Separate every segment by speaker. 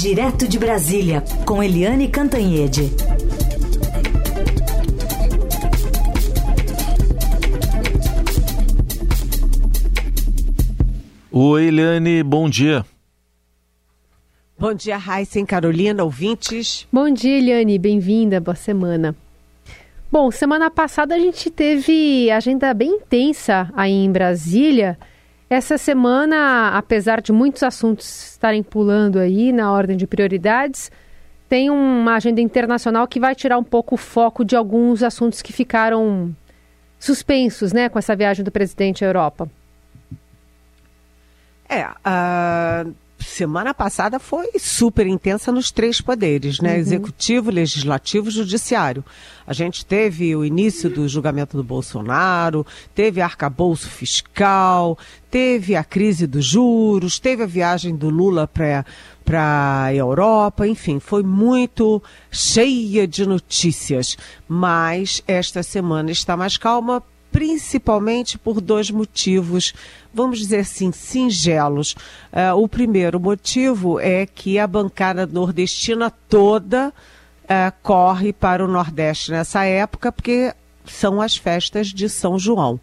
Speaker 1: Direto de Brasília, com Eliane Cantanhede.
Speaker 2: Oi, Eliane, bom dia.
Speaker 3: Bom dia, Raíssa e Carolina, ouvintes.
Speaker 4: Bom dia, Eliane, bem-vinda, boa semana. Bom, semana passada a gente teve agenda bem intensa aí em Brasília. Essa semana, apesar de muitos assuntos estarem pulando aí na ordem de prioridades, tem uma agenda internacional que vai tirar um pouco o foco de alguns assuntos que ficaram suspensos, né, com essa viagem do presidente à Europa.
Speaker 3: É, uh, semana passada foi super intensa nos três poderes, né? Uhum. Executivo, legislativo, judiciário. A gente teve o início do julgamento do Bolsonaro, teve arcabouço fiscal, teve a crise dos juros, teve a viagem do Lula para para a Europa, enfim, foi muito cheia de notícias. Mas esta semana está mais calma principalmente por dois motivos, vamos dizer assim, singelos. Uh, o primeiro motivo é que a bancada nordestina toda uh, corre para o Nordeste nessa época, porque são as festas de São João.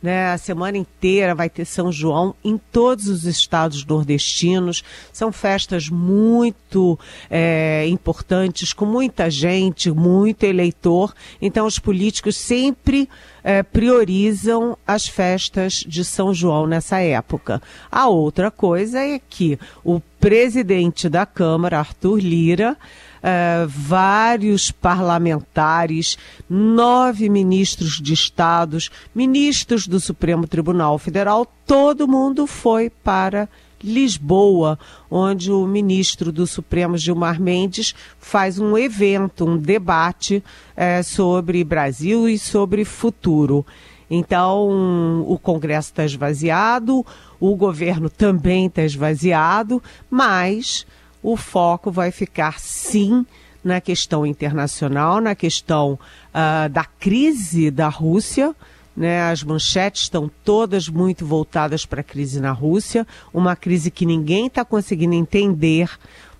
Speaker 3: Né, a semana inteira vai ter São João em todos os estados nordestinos. São festas muito é, importantes, com muita gente, muito eleitor. Então, os políticos sempre é, priorizam as festas de São João nessa época. A outra coisa é que o presidente da Câmara, Arthur Lira, Uh, vários parlamentares, nove ministros de estados, ministros do Supremo Tribunal Federal, todo mundo foi para Lisboa, onde o ministro do Supremo Gilmar Mendes faz um evento, um debate uh, sobre Brasil e sobre futuro. Então, o Congresso está esvaziado, o governo também está esvaziado, mas o foco vai ficar sim na questão internacional, na questão uh, da crise da Rússia. Né, as manchetes estão todas muito voltadas para a crise na Rússia, uma crise que ninguém está conseguindo entender,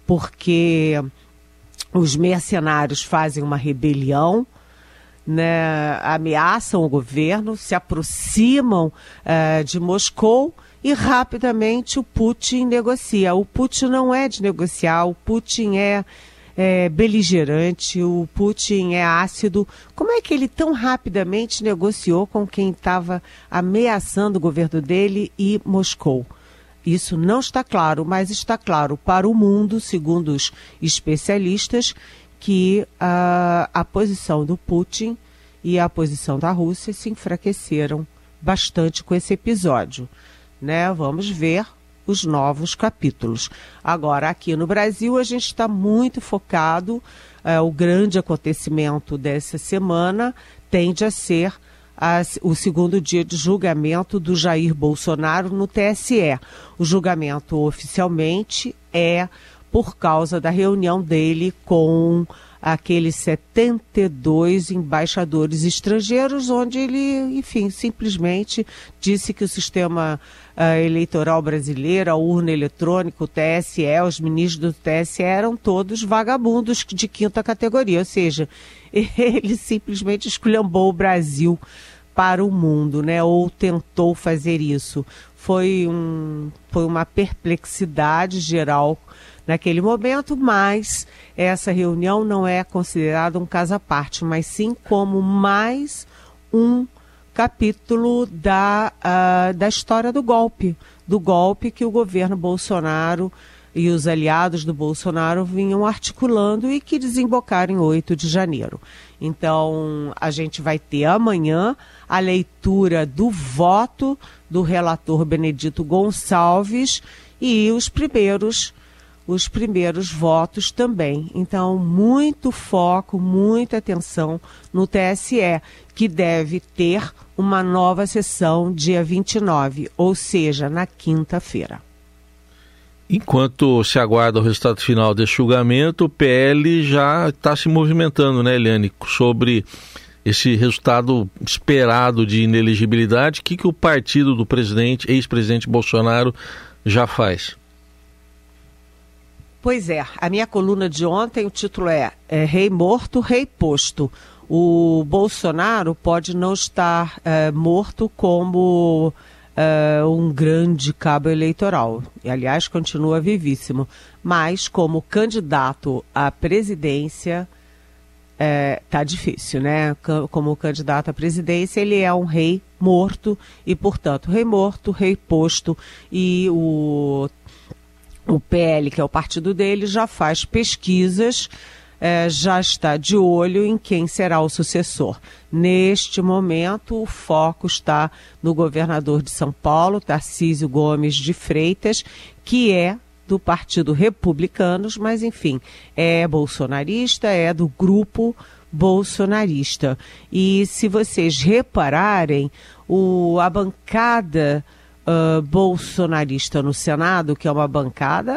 Speaker 3: porque os mercenários fazem uma rebelião, né, ameaçam o governo, se aproximam uh, de Moscou e rapidamente o Putin negocia. O Putin não é de negociar, o Putin é, é, beligerante, o Putin é ácido. Como é que ele tão rapidamente negociou com quem estava ameaçando o governo dele e Moscou? Isso não está claro, mas está claro para o mundo, segundo os especialistas, que uh, a posição do Putin e a posição da Rússia se enfraqueceram bastante com esse episódio né? Vamos ver os novos capítulos. Agora, aqui no Brasil, a gente está muito focado, é, o grande acontecimento dessa semana tende a ser o segundo dia de julgamento do Jair Bolsonaro no TSE. O julgamento oficialmente é por causa da reunião dele com aqueles 72 embaixadores estrangeiros, onde ele, enfim, simplesmente disse que o sistema uh, eleitoral brasileiro, a urna eletrônica, o TSE, os ministros do TSE eram todos vagabundos de quinta categoria, ou seja, ele simplesmente esculhambou o Brasil para o mundo, né? Ou tentou fazer isso. Foi, um, foi uma perplexidade geral naquele momento, mas essa reunião não é considerada um caso à parte, mas sim como mais um capítulo da, uh, da história do golpe, do golpe que o governo Bolsonaro e os aliados do Bolsonaro vinham articulando e que desembocaram em 8 de janeiro. Então, a gente vai ter amanhã a leitura do voto do relator Benedito Gonçalves e os primeiros os primeiros votos também. Então, muito foco, muita atenção no TSE, que deve ter uma nova sessão dia 29, ou seja, na quinta-feira.
Speaker 2: Enquanto se aguarda o resultado final desse julgamento, o PL já está se movimentando, né, Eliane, sobre esse resultado esperado de inelegibilidade. O que, que o partido do presidente, ex-presidente Bolsonaro, já faz?
Speaker 3: Pois é, a minha coluna de ontem, o título é, é Rei Morto, Rei Posto. O Bolsonaro pode não estar é, morto como é, um grande cabo eleitoral. E, aliás, continua vivíssimo. Mas, como candidato à presidência, é, tá difícil, né? Como candidato à presidência, ele é um rei morto e, portanto, rei morto, rei posto e o o PL, que é o partido dele, já faz pesquisas, é, já está de olho em quem será o sucessor. Neste momento, o foco está no governador de São Paulo, Tarcísio Gomes de Freitas, que é do Partido Republicanos, mas enfim, é bolsonarista, é do grupo bolsonarista. E se vocês repararem, o, a bancada uh, bolsonarista no Senado, que é uma bancada,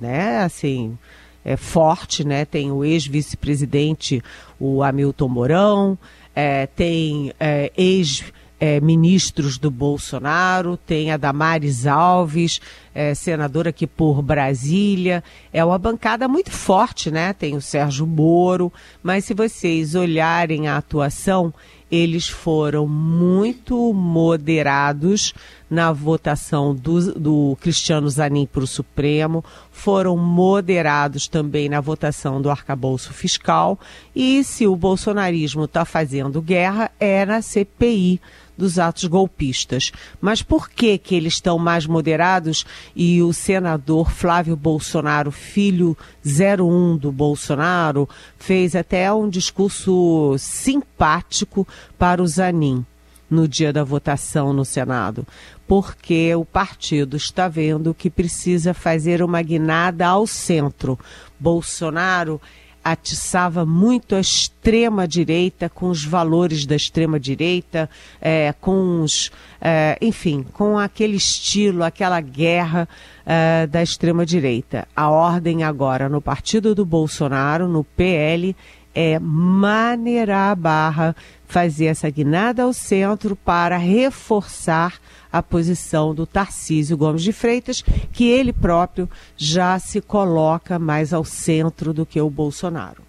Speaker 3: né, assim, é forte, né? Tem o ex-vice-presidente, o Hamilton Mourão, é, tem é, ex é, ministros do Bolsonaro, tem a Damares Alves, é, senadora aqui por Brasília. É uma bancada muito forte, né? Tem o Sérgio Moro, mas se vocês olharem a atuação, eles foram muito moderados na votação do, do Cristiano Zanin para o Supremo, foram moderados também na votação do arcabouço fiscal. E se o bolsonarismo está fazendo guerra, é na CPI dos atos golpistas. Mas por que que eles estão mais moderados e o senador Flávio Bolsonaro, filho 01 do Bolsonaro, fez até um discurso simpático para o Zanin no dia da votação no Senado, porque o partido está vendo que precisa fazer uma guinada ao centro. Bolsonaro atiçava muito a extrema-direita, com os valores da extrema-direita, é, com os, é, enfim, com aquele estilo, aquela guerra é, da extrema-direita. A ordem agora no partido do Bolsonaro, no PL, é maneirar a barra, fazer essa guinada ao centro para reforçar a posição do Tarcísio Gomes de Freitas, que ele próprio já se coloca mais ao centro do que o Bolsonaro.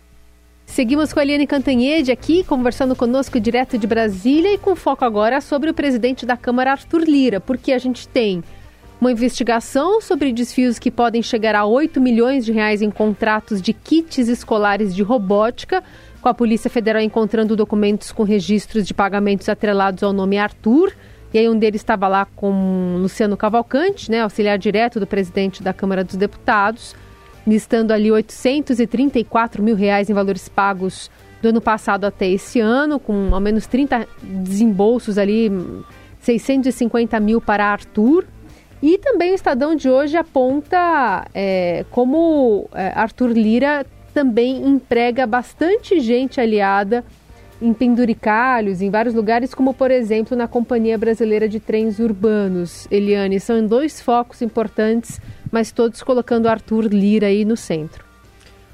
Speaker 4: Seguimos com a Eliane Cantanhede aqui, conversando conosco direto de Brasília e com foco agora sobre o presidente da Câmara, Arthur Lira, porque a gente tem uma investigação sobre desfios que podem chegar a 8 milhões de reais em contratos de kits escolares de robótica, com a Polícia Federal encontrando documentos com registros de pagamentos atrelados ao nome Arthur. E aí um deles estava lá com Luciano Cavalcante, né, auxiliar direto do presidente da Câmara dos Deputados, listando ali 834 mil reais em valores pagos do ano passado até esse ano, com ao menos 30 desembolsos ali, 650 mil para Arthur. E também o Estadão de hoje aponta é, como é, Arthur Lira também emprega bastante gente aliada em penduricalhos, em vários lugares, como por exemplo na Companhia Brasileira de Trens Urbanos. Eliane, são dois focos importantes, mas todos colocando Arthur Lira aí no centro.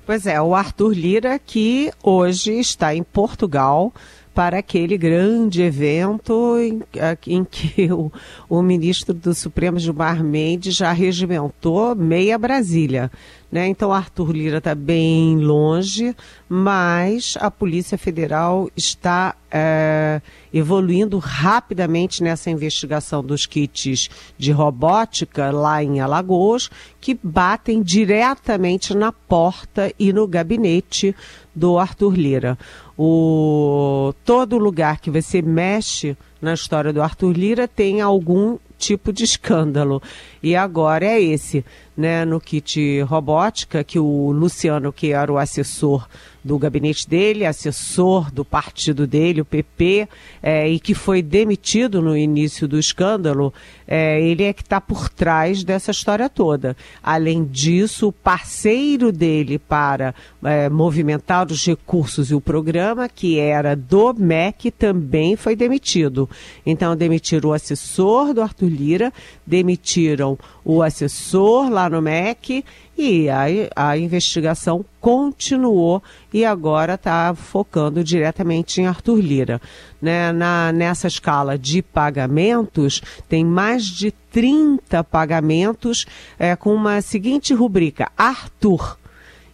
Speaker 3: Pois é, o Arthur Lira que hoje está em Portugal para aquele grande evento em, em que o, o, ministro do Supremo Gilmar Mendes já regimentou meia Brasília. Né? Então, Arthur Lira está bem longe, mas a Polícia Federal está é, evoluindo rapidamente nessa investigação dos kits de robótica lá em Alagoas, que batem diretamente na porta e no gabinete do Arthur Lira. O, todo lugar que você mexe na história do Arthur Lira tem algum tipo de escândalo. E agora é esse, né, no kit robótica, que o Luciano, que era o assessor do gabinete dele, assessor do partido dele, o PP, é, e que foi demitido no início do escândalo, é, ele é que está por trás dessa história toda. Além disso, o parceiro dele para é, movimentar os recursos e o programa, que era do MEC, também foi demitido. Então, demitiram o assessor do Arthur Lira, demitiram o assessor lá no MEC e a, a investigação continuou e agora está focando diretamente em Arthur Lira. Né? Na, nessa escala de pagamentos, tem mais de 30 pagamentos é, com uma seguinte rubrica: Arthur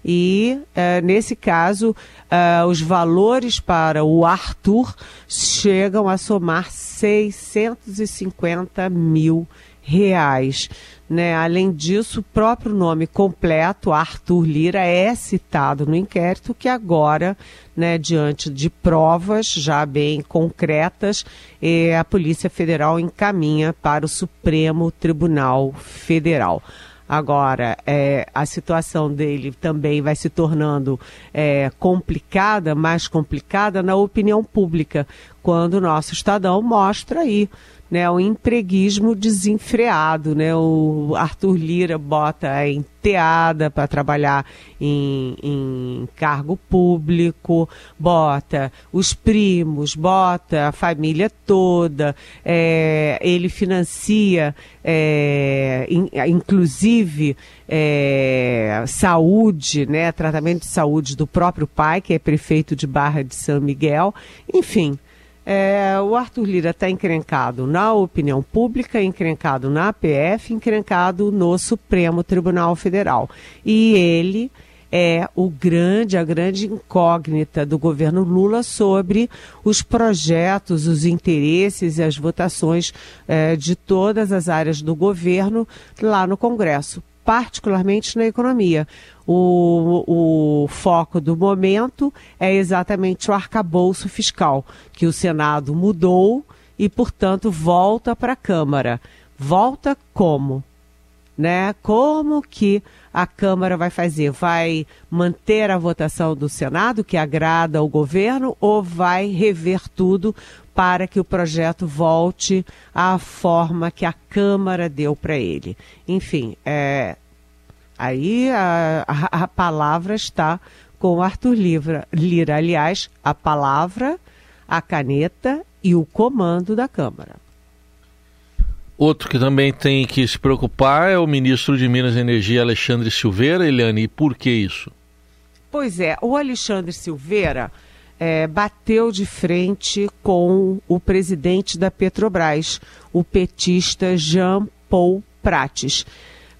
Speaker 3: e, uh, nesse caso, uh, os valores para o Arthur chegam a somar 650 mil reais. Né? Além disso, o próprio nome completo, Arthur Lira, é citado no inquérito que agora, né, diante de provas já bem concretas, eh, a Polícia Federal encaminha para o Supremo Tribunal Federal. Agora, é, a situação dele também vai se tornando é, complicada, mais complicada na opinião pública, quando o nosso Estadão mostra aí né, o empreguismo desenfreado, né? O Arthur Lira bota a enteada para trabalhar em, em, cargo público, bota os primos, bota a família toda, é, ele financia, é, in, inclusive, é, saúde, né, tratamento de saúde do próprio pai, que é prefeito de Barra de São Miguel, enfim. É, o Arthur Lira está encrencado na opinião pública, encrencado na APF, encrencado no Supremo Tribunal Federal. E ele é o grande, a grande incógnita do governo Lula sobre os projetos, os interesses e as votações é, de todas as áreas do governo lá no Congresso particularmente na economia. O, o foco do momento é exatamente o arcabouço fiscal, que o Senado mudou e, portanto, volta para a Câmara. Volta como? Né? Como que a Câmara vai fazer? Vai manter a votação do Senado, que agrada ao governo, ou vai rever tudo para que o projeto volte à forma que a Câmara deu para ele. Enfim, é, aí a, a, a, palavra está com o Arthur Lira, Lira. Aliás, a palavra, a caneta e o comando da Câmara.
Speaker 2: Outro que também tem que se preocupar é o ministro de Minas e Energia, Alexandre Silveira. Eliane, e por que isso?
Speaker 3: Pois é, o Alexandre Silveira é, bateu de frente com o presidente da Petrobras, o petista Jean Paul Prates.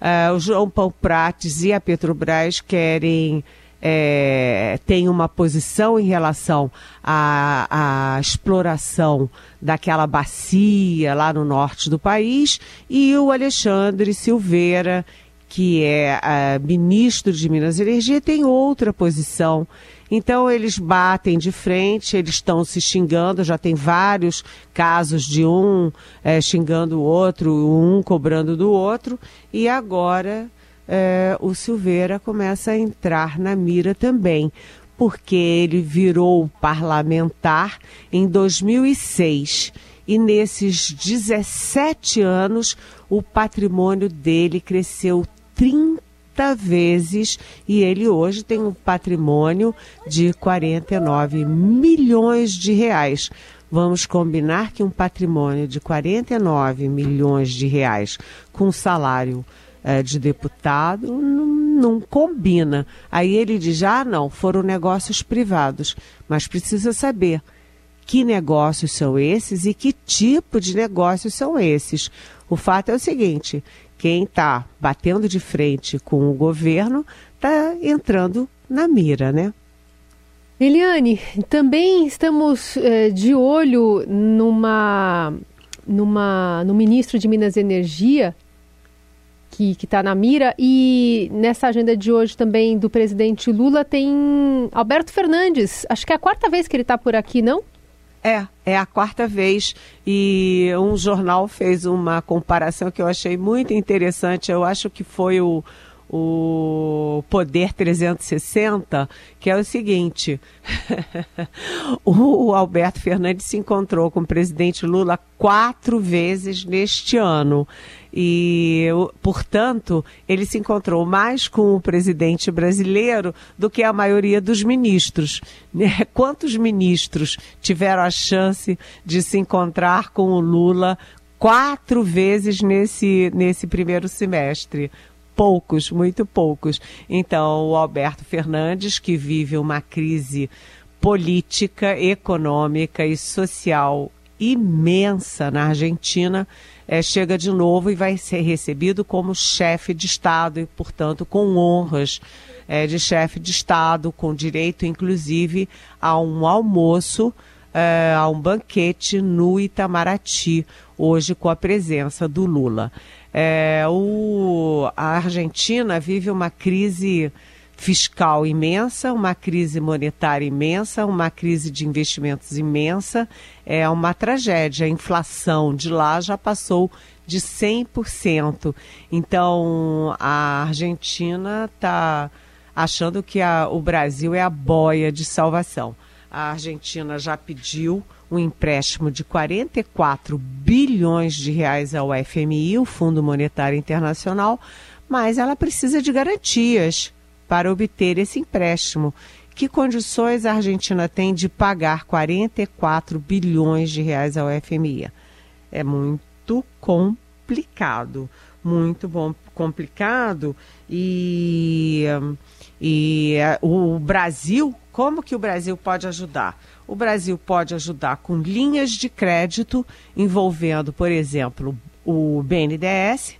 Speaker 3: Uh, o João Paul Prates e a Petrobras querem é, tem uma posição em relação à, à, exploração daquela bacia lá no norte do país e o Alexandre Silveira, que é ministro de Minas e Energia, tem outra posição. Então eles batem de frente, eles estão se xingando, já tem vários casos de um é, xingando o outro, um cobrando do outro, e agora é, o Silveira começa a entrar na mira também, porque ele virou parlamentar em 2006 e nesses 17 anos o patrimônio dele cresceu 30 vezes e ele hoje tem um patrimônio de 49 milhões de reais. Vamos combinar que um patrimônio de 49 milhões de reais com salário é, de deputado não, não, combina. Aí ele diz: ah, não, foram negócios privados. Mas precisa saber que negócios são esses e que tipo de negócios são esses. O fato é o seguinte: quem está batendo de frente com o governo está entrando na mira, né?
Speaker 4: Eliane, também estamos eh, de olho numa, numa, no ministro de Minas e Energia, que está na mira, e nessa agenda de hoje também do presidente Lula tem Alberto Fernandes. Acho que é a quarta vez que ele está por aqui, não?
Speaker 3: É, é a quarta vez e um jornal fez uma comparação que eu achei muito interessante. Eu acho que foi o, o Poder 360, que é o seguinte: o Alberto Fernandes se encontrou com o presidente Lula quatro vezes neste ano. E, portanto, ele se encontrou mais com o presidente brasileiro do que a maioria dos ministros. Né? Quantos ministros tiveram a chance de se encontrar com o Lula quatro vezes nesse, nesse primeiro semestre. Poucos, muito poucos. Então, o Alberto Fernandes, que vive uma crise política, econômica e social imensa na Argentina, é, chega de novo e vai ser recebido como chefe de Estado e, portanto, com honras é, de chefe de Estado, com direito, inclusive, a um almoço, é, a um banquete no Itamaraty, hoje com a presença do Lula. É, o, a Argentina vive uma crise fiscal imensa, uma crise monetária imensa, uma crise de investimentos imensa, é uma tragédia. A inflação de lá já passou de 100%. Então, a Argentina está achando que a, o Brasil é a boia de salvação. A Argentina já pediu um empréstimo de 44 bilhões de reais ao FMI, o Fundo Monetário Internacional, mas ela precisa de garantias para obter esse empréstimo. Que condições a Argentina tem de pagar 44 bilhões de reais ao FMI? É muito complicado, muito bom, complicado e, e eh, o Brasil, como que o Brasil pode ajudar? O Brasil pode ajudar com linhas de crédito envolvendo, por exemplo, o BNDES,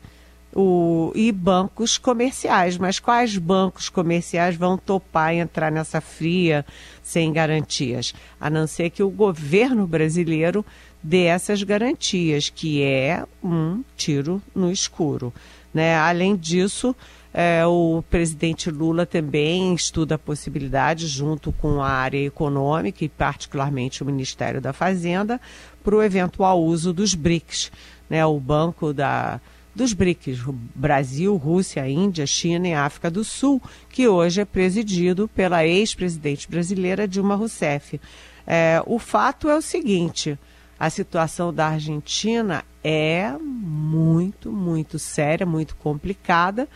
Speaker 3: o, e bancos comerciais. Mas quais bancos comerciais vão topar entrar nessa fria sem garantias? A não ser que o governo brasileiro dê essas garantias, que é um tiro no escuro. Né? Além disso, é, o presidente Lula também estuda a possibilidade, junto com a área econômica e particularmente o Ministério da Fazenda, para o eventual uso dos BRICS, né? o Banco da dos BRICS, Brasil, Rússia, Índia, China e África do Sul, que hoje é presidido pela ex-presidente brasileira Dilma Rousseff. É, o fato é o seguinte: a situação da Argentina é muito, muito séria, muito complicada.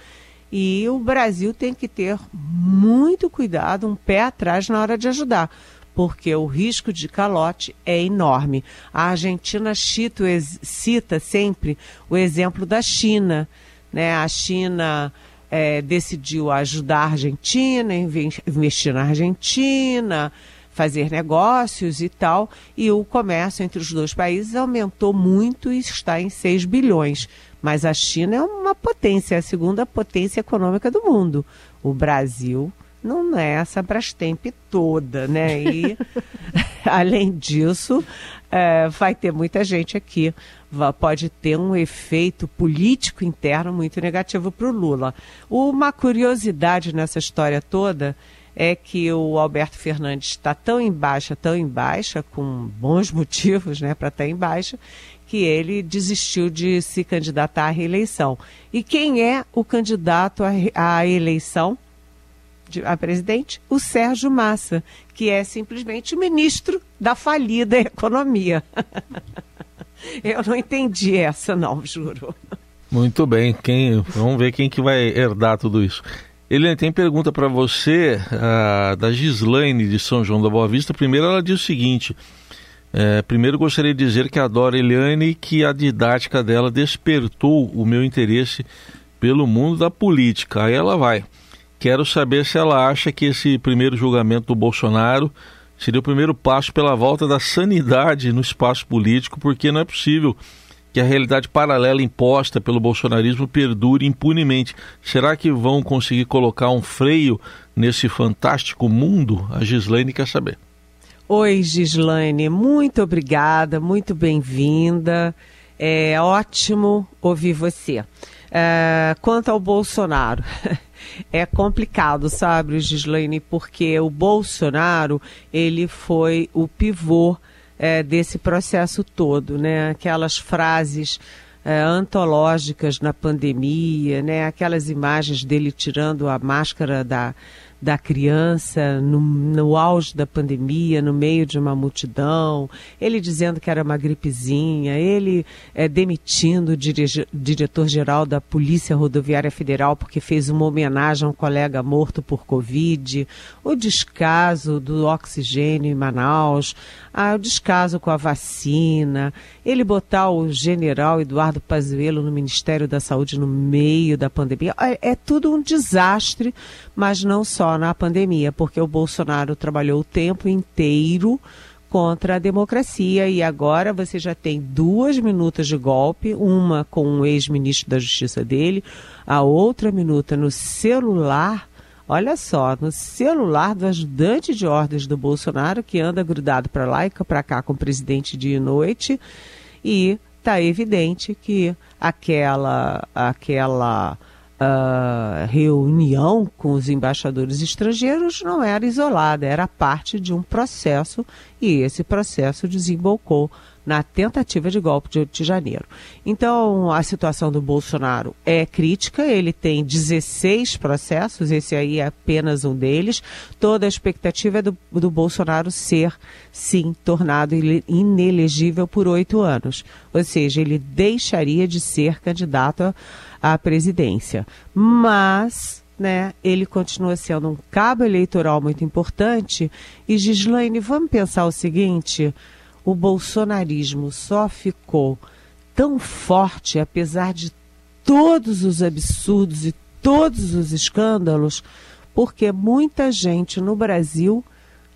Speaker 3: E o Brasil tem que ter muito cuidado, um pé atrás na hora de ajudar porque o risco de calote é enorme. A Argentina cita, cita sempre o exemplo da China. Né? A China é, decidiu ajudar a Argentina, investir na Argentina, fazer negócios e tal, e o comércio entre os dois países aumentou muito e está em 6 bilhões. Mas a China é uma potência, é a segunda potência econômica do mundo. O Brasil não é essa Brastemp toda, né? E, além disso, é, vai ter muita gente aqui. Pode ter um efeito político interno muito negativo para o Lula. Uma curiosidade nessa história toda é que o Alberto Fernandes está tão em baixa, tão em baixa, com bons motivos né, para estar tá em baixa, que ele desistiu de se candidatar à reeleição. E quem é o candidato à, eleição? a presidente, o Sérgio Massa, que é simplesmente ministro da falida economia. Eu não entendi essa, não, juro.
Speaker 2: Muito bem, quem, vamos ver quem que vai herdar tudo isso. Eliane, tem pergunta para você uh, da Gislaine de São João da Boa Vista. Primeiro, ela diz o seguinte: é, primeiro, gostaria de dizer que adoro Eliane e que a didática dela despertou o meu interesse pelo mundo da política. Aí ela vai. Quero saber se ela acha que esse primeiro julgamento do Bolsonaro seria o primeiro passo pela volta da sanidade no espaço político, porque não é possível que a realidade paralela imposta pelo bolsonarismo perdure impunemente. Será que vão conseguir colocar um freio nesse fantástico mundo? A Gislaine quer saber.
Speaker 3: Oi, Gislaine, muito obrigada, muito bem-vinda. É ótimo ouvir você. É, quanto ao Bolsonaro, é complicado, sabe, Gislaine, porque o Bolsonaro, ele foi o pivô é, desse processo todo, né? Aquelas frases é, antológicas na pandemia, né? Aquelas imagens dele tirando a máscara da, da criança no, no auge da pandemia, no meio de uma multidão, ele dizendo que era uma gripezinha, ele é, demitindo o diretor-geral da Polícia Rodoviária Federal porque fez uma homenagem a um colega morto por Covid, o descaso do oxigênio em Manaus, ah, o descaso com a vacina, ele botar o general Eduardo Pazuello no Ministério da Saúde no meio da pandemia. É, é tudo um desastre, mas não só na pandemia, porque o Bolsonaro trabalhou o tempo inteiro contra a democracia e agora você já tem duas minutas de golpe, uma com o ex-ministro da Justiça dele, a outra minuta no celular Olha só, no celular do ajudante de ordens do Bolsonaro, que anda grudado para lá e para cá com o presidente dia e noite, e está evidente que aquela, aquela uh, reunião com os embaixadores estrangeiros não era isolada, era parte de um processo, e esse processo desembocou na tentativa de golpe de 8 de janeiro. Então, a situação do Bolsonaro é crítica, ele tem 16 processos, esse aí é apenas um deles. Toda a expectativa é do, do Bolsonaro ser, sim, tornado inelegível por oito anos. Ou seja, ele deixaria de ser candidato à presidência. Mas né, ele continua sendo um cabo eleitoral muito importante. E Gislaine, vamos pensar o seguinte: o bolsonarismo só ficou tão forte, apesar de todos os absurdos e todos os escândalos, porque muita gente no Brasil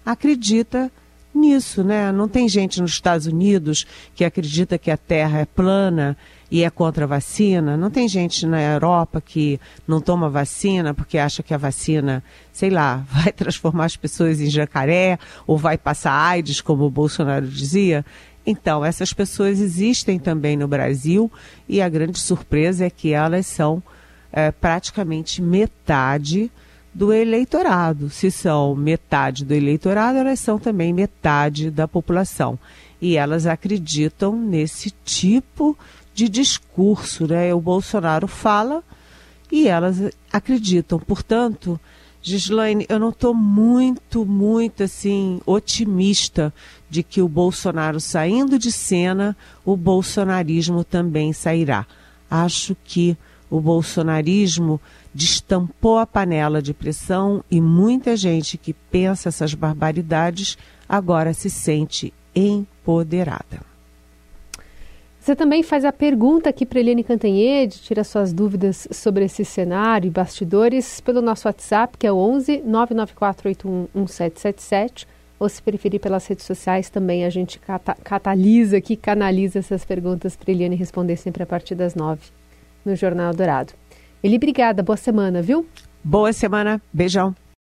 Speaker 3: acredita nisso, né? Não tem gente nos Estados Unidos que acredita que a Terra é plana e é contra a vacina. Não tem gente na Europa que não toma vacina porque acha que a vacina, sei lá, vai transformar as pessoas em jacaré ou vai passar AIDS, como o Bolsonaro dizia. Então, essas pessoas existem também no Brasil e a grande surpresa é que elas são é, praticamente metade do eleitorado. Se são metade do eleitorado, elas são também metade da população. E elas acreditam nesse tipo de discurso, né? O Bolsonaro fala e elas acreditam. Portanto, Gislaine, eu não estou muito, muito assim otimista de que o Bolsonaro saindo de cena, o bolsonarismo também sairá. Acho que o bolsonarismo destampou a panela de pressão e muita gente que pensa essas barbaridades agora se sente empoderada.
Speaker 4: Você também faz a pergunta aqui para Eliane Cantanhede, tira suas dúvidas sobre esse cenário e bastidores pelo nosso WhatsApp, que é o 11 994811777, ou se preferir pelas redes sociais também, a gente cata catalisa aqui, canaliza essas perguntas para Eliane responder sempre a partir das nove no Jornal Dourado. Eli, obrigada, boa semana, viu?
Speaker 3: Boa semana, beijão.